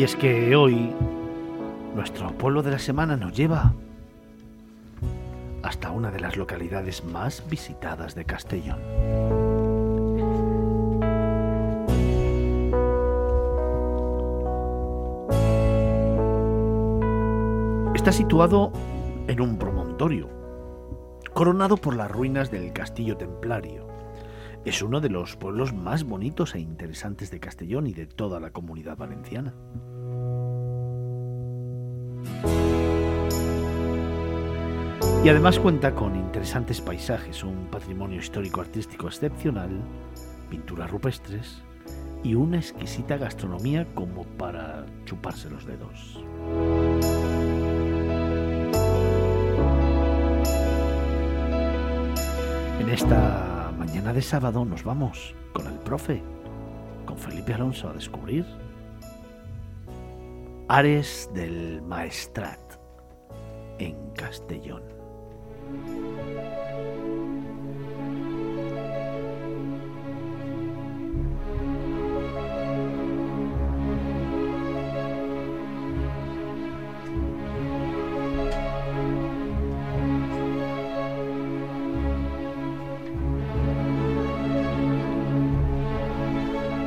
Y es que hoy nuestro pueblo de la semana nos lleva hasta una de las localidades más visitadas de Castellón. Está situado en un promontorio, coronado por las ruinas del castillo templario. Es uno de los pueblos más bonitos e interesantes de Castellón y de toda la comunidad valenciana. Y además cuenta con interesantes paisajes, un patrimonio histórico-artístico excepcional, pinturas rupestres y una exquisita gastronomía como para chuparse los dedos. En esta mañana de sábado nos vamos con el profe, con Felipe Alonso, a descubrir Ares del Maestrat en Castellón.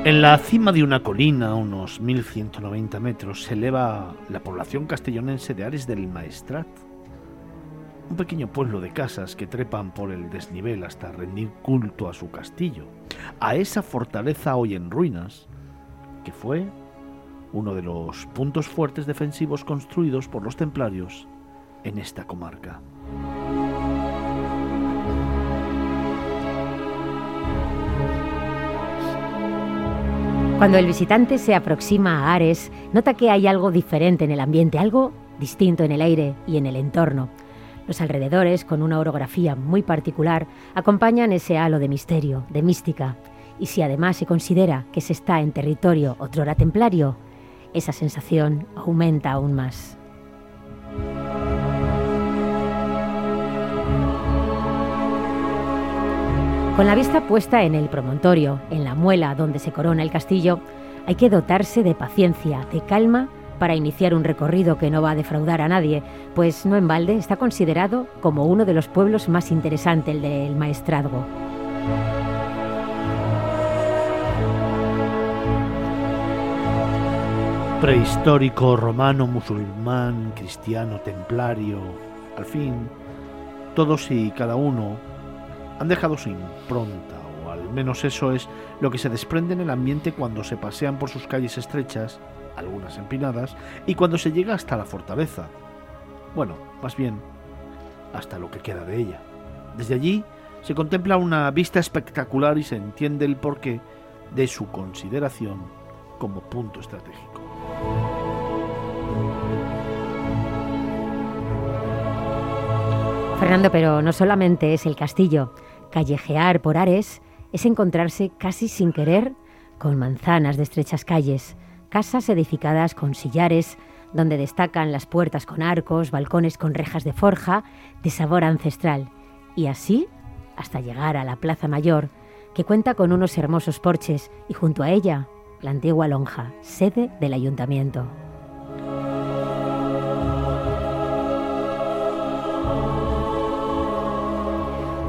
En la cima de una colina, a unos 1190 metros, se eleva la población castellonense de Ares del Maestrat un pequeño pueblo de casas que trepan por el desnivel hasta rendir culto a su castillo, a esa fortaleza hoy en ruinas, que fue uno de los puntos fuertes defensivos construidos por los templarios en esta comarca. Cuando el visitante se aproxima a Ares, nota que hay algo diferente en el ambiente, algo distinto en el aire y en el entorno. Los alrededores, con una orografía muy particular, acompañan ese halo de misterio, de mística. Y si además se considera que se está en territorio otrora templario, esa sensación aumenta aún más. Con la vista puesta en el promontorio, en la muela donde se corona el castillo, hay que dotarse de paciencia, de calma para iniciar un recorrido que no va a defraudar a nadie, pues no en balde está considerado como uno de los pueblos más interesantes del maestrazgo. Prehistórico, romano, musulmán, cristiano, templario, al fin, todos y cada uno han dejado su impronta, o al menos eso es lo que se desprende en el ambiente cuando se pasean por sus calles estrechas algunas empinadas, y cuando se llega hasta la fortaleza. Bueno, más bien, hasta lo que queda de ella. Desde allí se contempla una vista espectacular y se entiende el porqué de su consideración como punto estratégico. Fernando, pero no solamente es el castillo. Callejear por Ares es encontrarse casi sin querer con manzanas de estrechas calles, casas edificadas con sillares, donde destacan las puertas con arcos, balcones con rejas de forja, de sabor ancestral, y así hasta llegar a la Plaza Mayor, que cuenta con unos hermosos porches y junto a ella la antigua lonja, sede del ayuntamiento.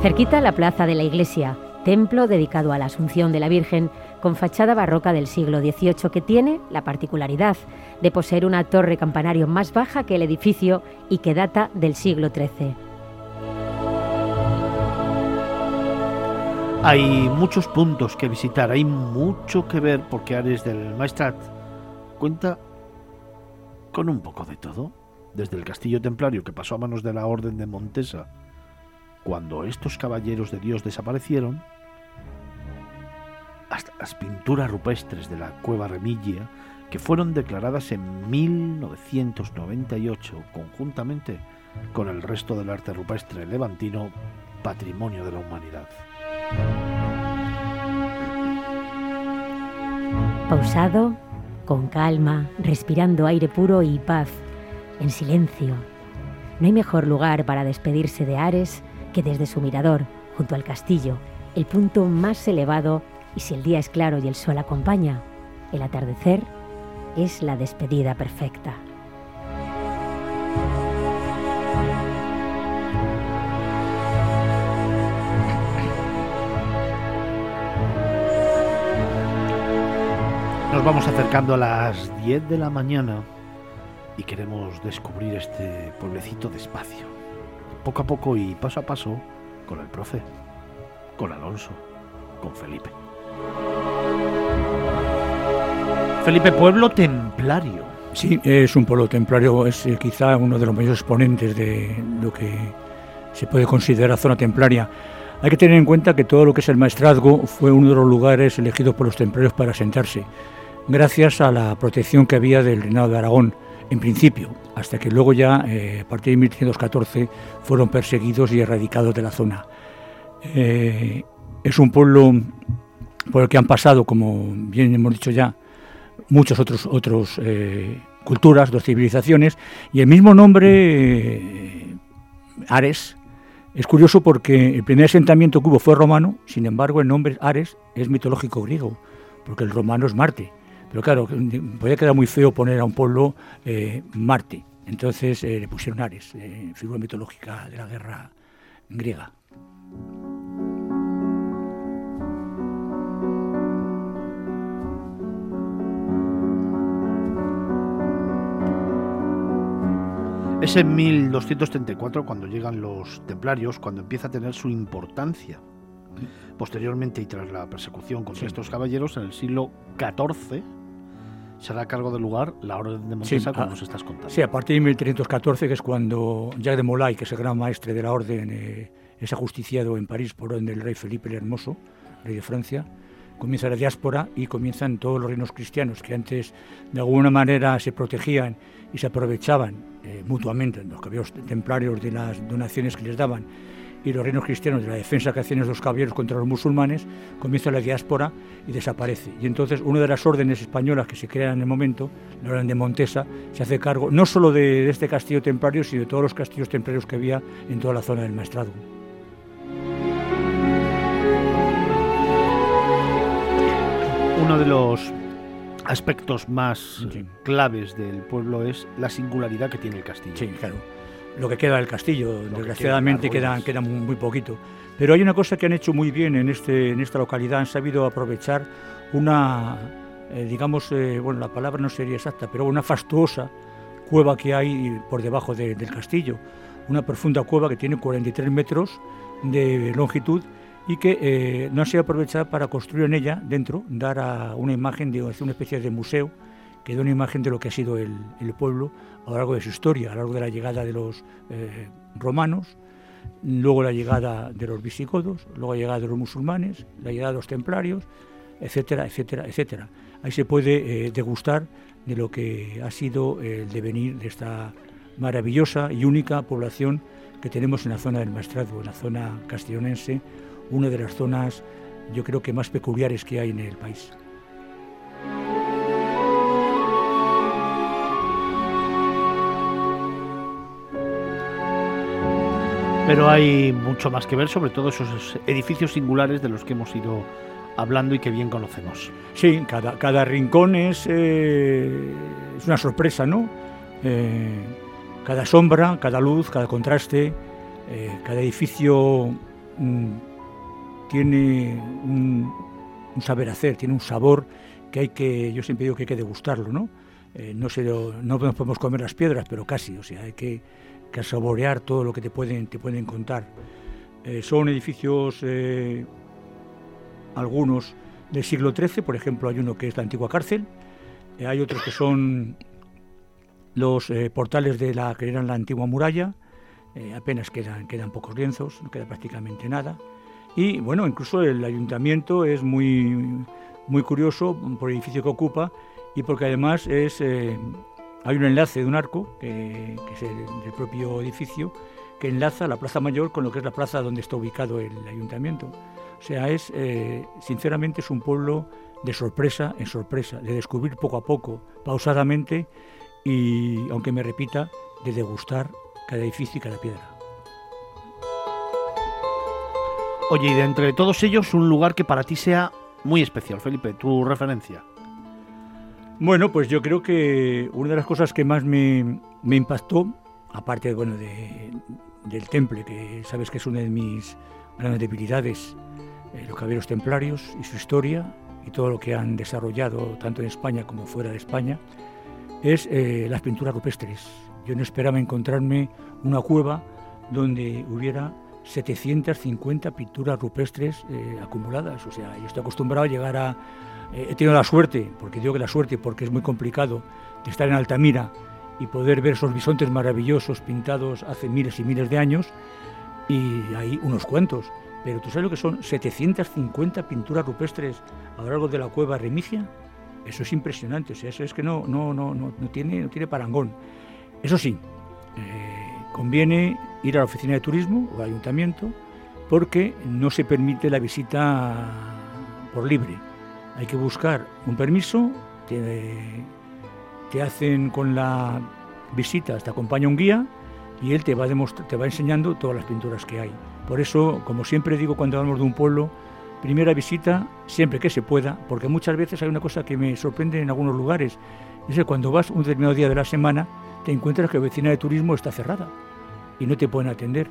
Cerquita la plaza de la iglesia, templo dedicado a la Asunción de la Virgen, con fachada barroca del siglo XVIII que tiene la particularidad de poseer una torre campanario más baja que el edificio y que data del siglo XIII. Hay muchos puntos que visitar, hay mucho que ver porque Ares del Maestrat cuenta con un poco de todo, desde el castillo templario que pasó a manos de la Orden de Montesa cuando estos caballeros de Dios desaparecieron, hasta las pinturas rupestres de la cueva Remilla, que fueron declaradas en 1998 conjuntamente con el resto del arte rupestre levantino Patrimonio de la Humanidad. Pausado, con calma, respirando aire puro y paz, en silencio. No hay mejor lugar para despedirse de Ares que desde su mirador, junto al castillo, el punto más elevado y si el día es claro y el sol acompaña, el atardecer es la despedida perfecta. Nos vamos acercando a las 10 de la mañana y queremos descubrir este pueblecito despacio, poco a poco y paso a paso, con el profe, con Alonso, con Felipe. Felipe, pueblo templario. Sí, es un pueblo templario, es eh, quizá uno de los mayores exponentes de lo que se puede considerar zona templaria. Hay que tener en cuenta que todo lo que es el maestrazgo fue uno de los lugares elegidos por los templarios para asentarse, gracias a la protección que había del reinado de Aragón, en principio, hasta que luego ya, eh, a partir de 1314, fueron perseguidos y erradicados de la zona. Eh, es un pueblo por el que han pasado, como bien hemos dicho ya, muchas otros, otros eh, culturas, dos civilizaciones, y el mismo nombre, eh, Ares, es curioso porque el primer asentamiento que hubo fue romano, sin embargo el nombre Ares es mitológico griego, porque el romano es Marte. Pero claro, podría quedar muy feo poner a un pueblo eh, Marte. Entonces le pusieron Ares, figura mitológica de la guerra griega. Es en 1234 cuando llegan los templarios, cuando empieza a tener su importancia. Posteriormente y tras la persecución contra estos caballeros, en el siglo XIV se hará cargo del lugar la Orden de Montesa, como nos estás contando. Sí, a partir de 1314, que es cuando Jacques de Molay, que es el gran maestre de la Orden, eh, es ajusticiado en París por orden del rey Felipe el Hermoso, rey de Francia, comienza la diáspora y comienzan todos los reinos cristianos que antes de alguna manera se protegían y se aprovechaban eh, mutuamente los caballeros templarios de las donaciones que les daban y los reinos cristianos de la defensa que hacían los caballeros contra los musulmanes, comienza la diáspora y desaparece. Y entonces una de las órdenes españolas que se crean en el momento, la orden de Montesa, se hace cargo no solo de, de este castillo templario, sino de todos los castillos templarios que había en toda la zona del Maestrazgo. Uno de los aspectos más claves del pueblo es la singularidad que tiene el castillo. Sí, claro. Lo que queda del castillo, desgraciadamente queda, queda, muy, poquito. Pero hay una cosa que han hecho muy bien en, este, en esta localidad, han sabido aprovechar una, eh, digamos, eh, bueno, la palabra no sería exacta, pero una fastuosa cueva que hay por debajo del castillo. Una profunda cueva que tiene 43 metros de longitud y que eh, no se aprovechado para construir en ella, dentro, dar a una imagen, de una especie de museo, que da una imagen de lo que ha sido el, pueblo a lo largo de su historia, a lo largo de la llegada de los eh, romanos, luego la llegada de los visigodos, luego la llegada de los musulmanes, la llegada de los templarios, etcétera, etcétera, etcétera. Ahí se puede eh, degustar de lo que ha sido el devenir de esta maravillosa y única población que tenemos en la zona del Maestrazgo, en la zona castellonense, una de las zonas yo creo que más peculiares que hay en el país. Pero hay mucho más que ver, sobre todo esos edificios singulares de los que hemos ido hablando y que bien conocemos. Sí, cada, cada rincón es, eh, es una sorpresa, ¿no? Eh, cada sombra, cada luz, cada contraste, eh, cada edificio mm, tiene un, saber hacer, tiene un sabor que hay que, yo siempre digo que hay que degustarlo, ¿no? Eh, no, se no podemos comer las piedras, pero casi, o sea, hay que, saborear todo lo que te pueden, te pueden contar. Eh, son edificios, eh, algunos del siglo XIII, por ejemplo, hay uno que es la antigua cárcel, hay otros que son los portales de la que eran la antigua muralla, apenas quedan, quedan pocos lienzos, no queda prácticamente nada. Y bueno, incluso el ayuntamiento es muy, muy curioso por el edificio que ocupa y porque además es, eh, hay un enlace de un arco, que, es el, del propio edificio, que enlaza la Plaza Mayor con lo que es la plaza donde está ubicado el ayuntamiento. O sea, es, eh, sinceramente es un pueblo de sorpresa en sorpresa, de descubrir poco a poco, pausadamente y, aunque me repita, de degustar cada edificio y cada piedra. Oye, y de entre todos ellos, un lugar que para ti sea muy especial, Felipe, tu referencia. Bueno, pues yo creo que una de las cosas que más me, impactó, aparte bueno, de, del temple, que sabes que es una de mis grandes debilidades, eh, los caballeros templarios y su historia y todo lo que han desarrollado tanto en España como fuera de España, es eh, las pinturas rupestres. Yo no esperaba encontrarme una cueva donde hubiera 750 pinturas rupestres eh, acumuladas. O sea, yo estoy acostumbrado a llegar a... Eh, he tenido la suerte, porque digo que la suerte, porque es muy complicado, de estar en Altamira y poder ver esos bisontes maravillosos pintados hace miles y miles de años, y hay unos cuantos. Pero tú sabes lo que son 750 pinturas rupestres a lo largo de la cueva Remigia. Eso es impresionante, o sea, eso es que no, no, no, no, tiene, no tiene parangón. Eso sí, eh, conviene ir a la oficina de turismo o al ayuntamiento porque no se permite la visita por libre. Hay que buscar un permiso, te, hacen con la visita, te acompaña un guía y él te va, te va enseñando todas las pinturas que hay. Por eso, como siempre digo cuando hablamos de un pueblo, primera visita siempre que se pueda, porque muchas veces hay una cosa que me sorprende en algunos lugares, es que cuando vas un determinado día de la semana, te encuentras que la oficina de turismo está cerrada y no te pueden atender.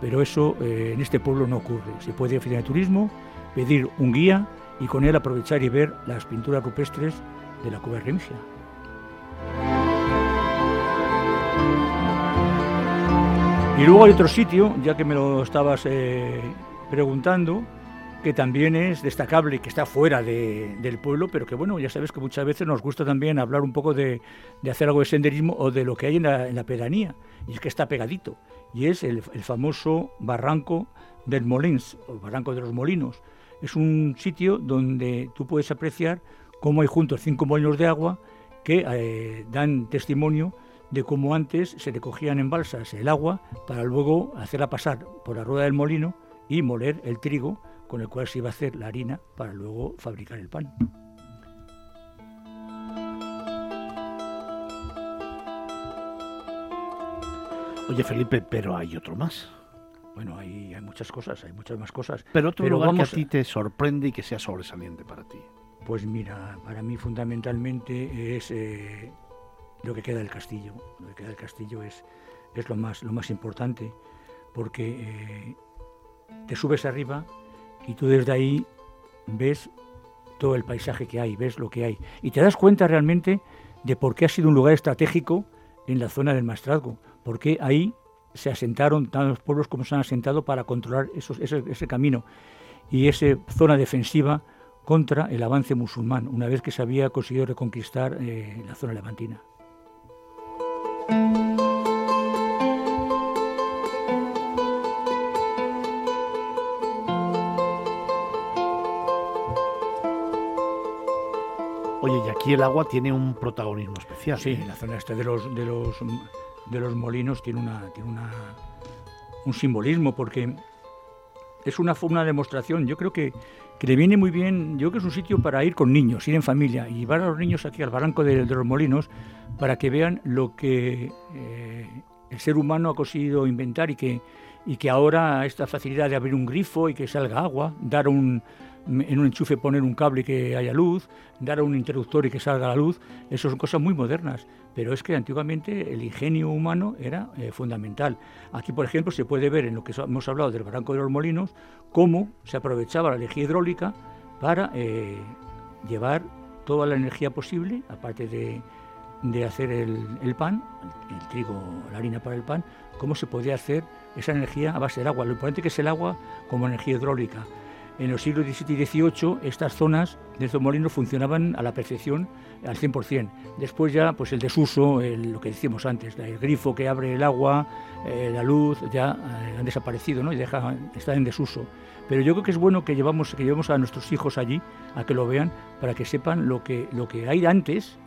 Pero eso eh, en este pueblo no ocurre. Se puede ir a de turismo, pedir un guía y con él aprovechar y ver las pinturas rupestres de la Cueva Remigia. Y luego hay otro sitio, ya que me lo estabas eh, preguntando, que también es destacable y que está fuera del pueblo, pero que bueno, ya sabes que muchas veces nos gusta también hablar un poco de, hacer algo de senderismo o de lo que hay en la, pedanía, y es que está pegadito, y es el, famoso barranco del Molins, o barranco de los Molinos. Es un sitio donde tú puedes apreciar cómo hay juntos cinco molinos de agua que eh, dan testimonio de cómo antes se recogían en balsas el agua para luego hacerla pasar por la rueda del molino y moler el trigo con el cual se iba a hacer la harina para luego fabricar el pan. Oye Felipe, pero hay otro más. Bueno, hay, hay muchas cosas, hay muchas más cosas. Pero otro lugar que a ti te sorprende y que sea sobresaliente para ti. Pues mira, para mí fundamentalmente es eh, lo que queda del castillo. Lo que queda del castillo es, es lo, más, lo más importante, porque eh, te subes arriba y tú desde ahí ves todo el paisaje que hay, ves lo que hay. Y te das cuenta realmente de por qué ha sido un lugar estratégico en la zona del Maestrazgo, porque ahí se asentaron tantos pueblos como se han asentado para controlar ese, camino y esa zona defensiva contra el avance musulmán, una vez que se había conseguido reconquistar eh, la zona levantina. Aquí el agua tiene un protagonismo especial. Sí, la zona este de los, de los, de los molinos tiene, una, tiene una, un simbolismo porque es una, una demostración. Yo creo que, que, le viene muy bien, yo creo que es un sitio para ir con niños, ir en familia y llevar a los niños aquí al barranco de, los molinos para que vean lo que eh, el ser humano ha conseguido inventar y que, y que ahora esta facilidad de abrir un grifo y que salga agua, dar un, en un enchufe poner un cable y que haya luz, dar a un interruptor y que salga la luz, eso son cosas muy modernas, pero es que antiguamente el ingenio humano era eh, fundamental. Aquí, por ejemplo, se puede ver en lo que hemos hablado del Barranco de los Molinos, cómo se aprovechaba la energía hidráulica para eh, llevar toda la energía posible, aparte de, hacer el, pan, el, trigo, la harina para el pan, cómo se podía hacer esa energía a base del agua. Lo importante que es el agua como energía hidráulica en los siglos XVII y XVIII estas zonas de estos molinos funcionaban a la perfección, al 100%. Después ya pues el desuso, lo que decíamos antes, el grifo que abre el agua, eh, la luz, ya eh, han desaparecido ¿no? y están en desuso. Pero yo creo que es bueno que llevamos, que llevemos a nuestros hijos allí, a que lo vean, para que sepan lo que, lo que hay antes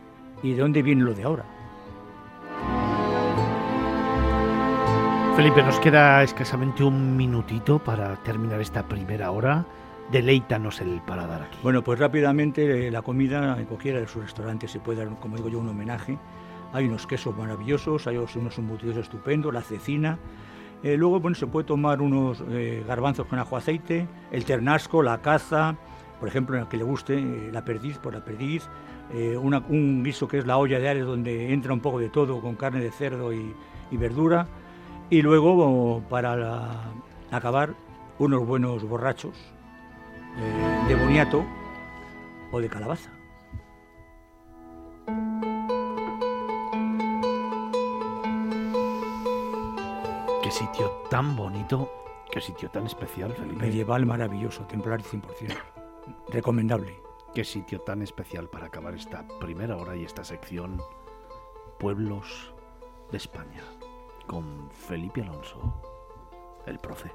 y de dónde viene lo de ahora. Felipe, nos queda escasamente un minutito para terminar esta primera hora deleítanos el paladar aquí. Bueno, pues rápidamente eh, la comida en cualquiera de sus restaurantes se puede dar, como digo yo, un homenaje. Hay unos quesos maravillosos, hay unos embutidos estupendos, la cecina. Eh, luego, bueno, se puede tomar unos eh, garbanzos con ajo aceite, el ternasco, la caza, por ejemplo, en el que le guste, eh, la perdiz por la perdiz, eh, un guiso que es la olla de Ares donde entra un poco de todo con carne de cerdo y, verdura, y luego para acabar unos buenos borrachos eh, de boniato o de calabaza. Qué sitio tan bonito, qué sitio tan especial, Felipe. Medieval maravilloso, templario 100%. Recomendable. Qué sitio tan especial para acabar esta primera hora y esta sección Pueblos de España con Felipe Alonso, el profe.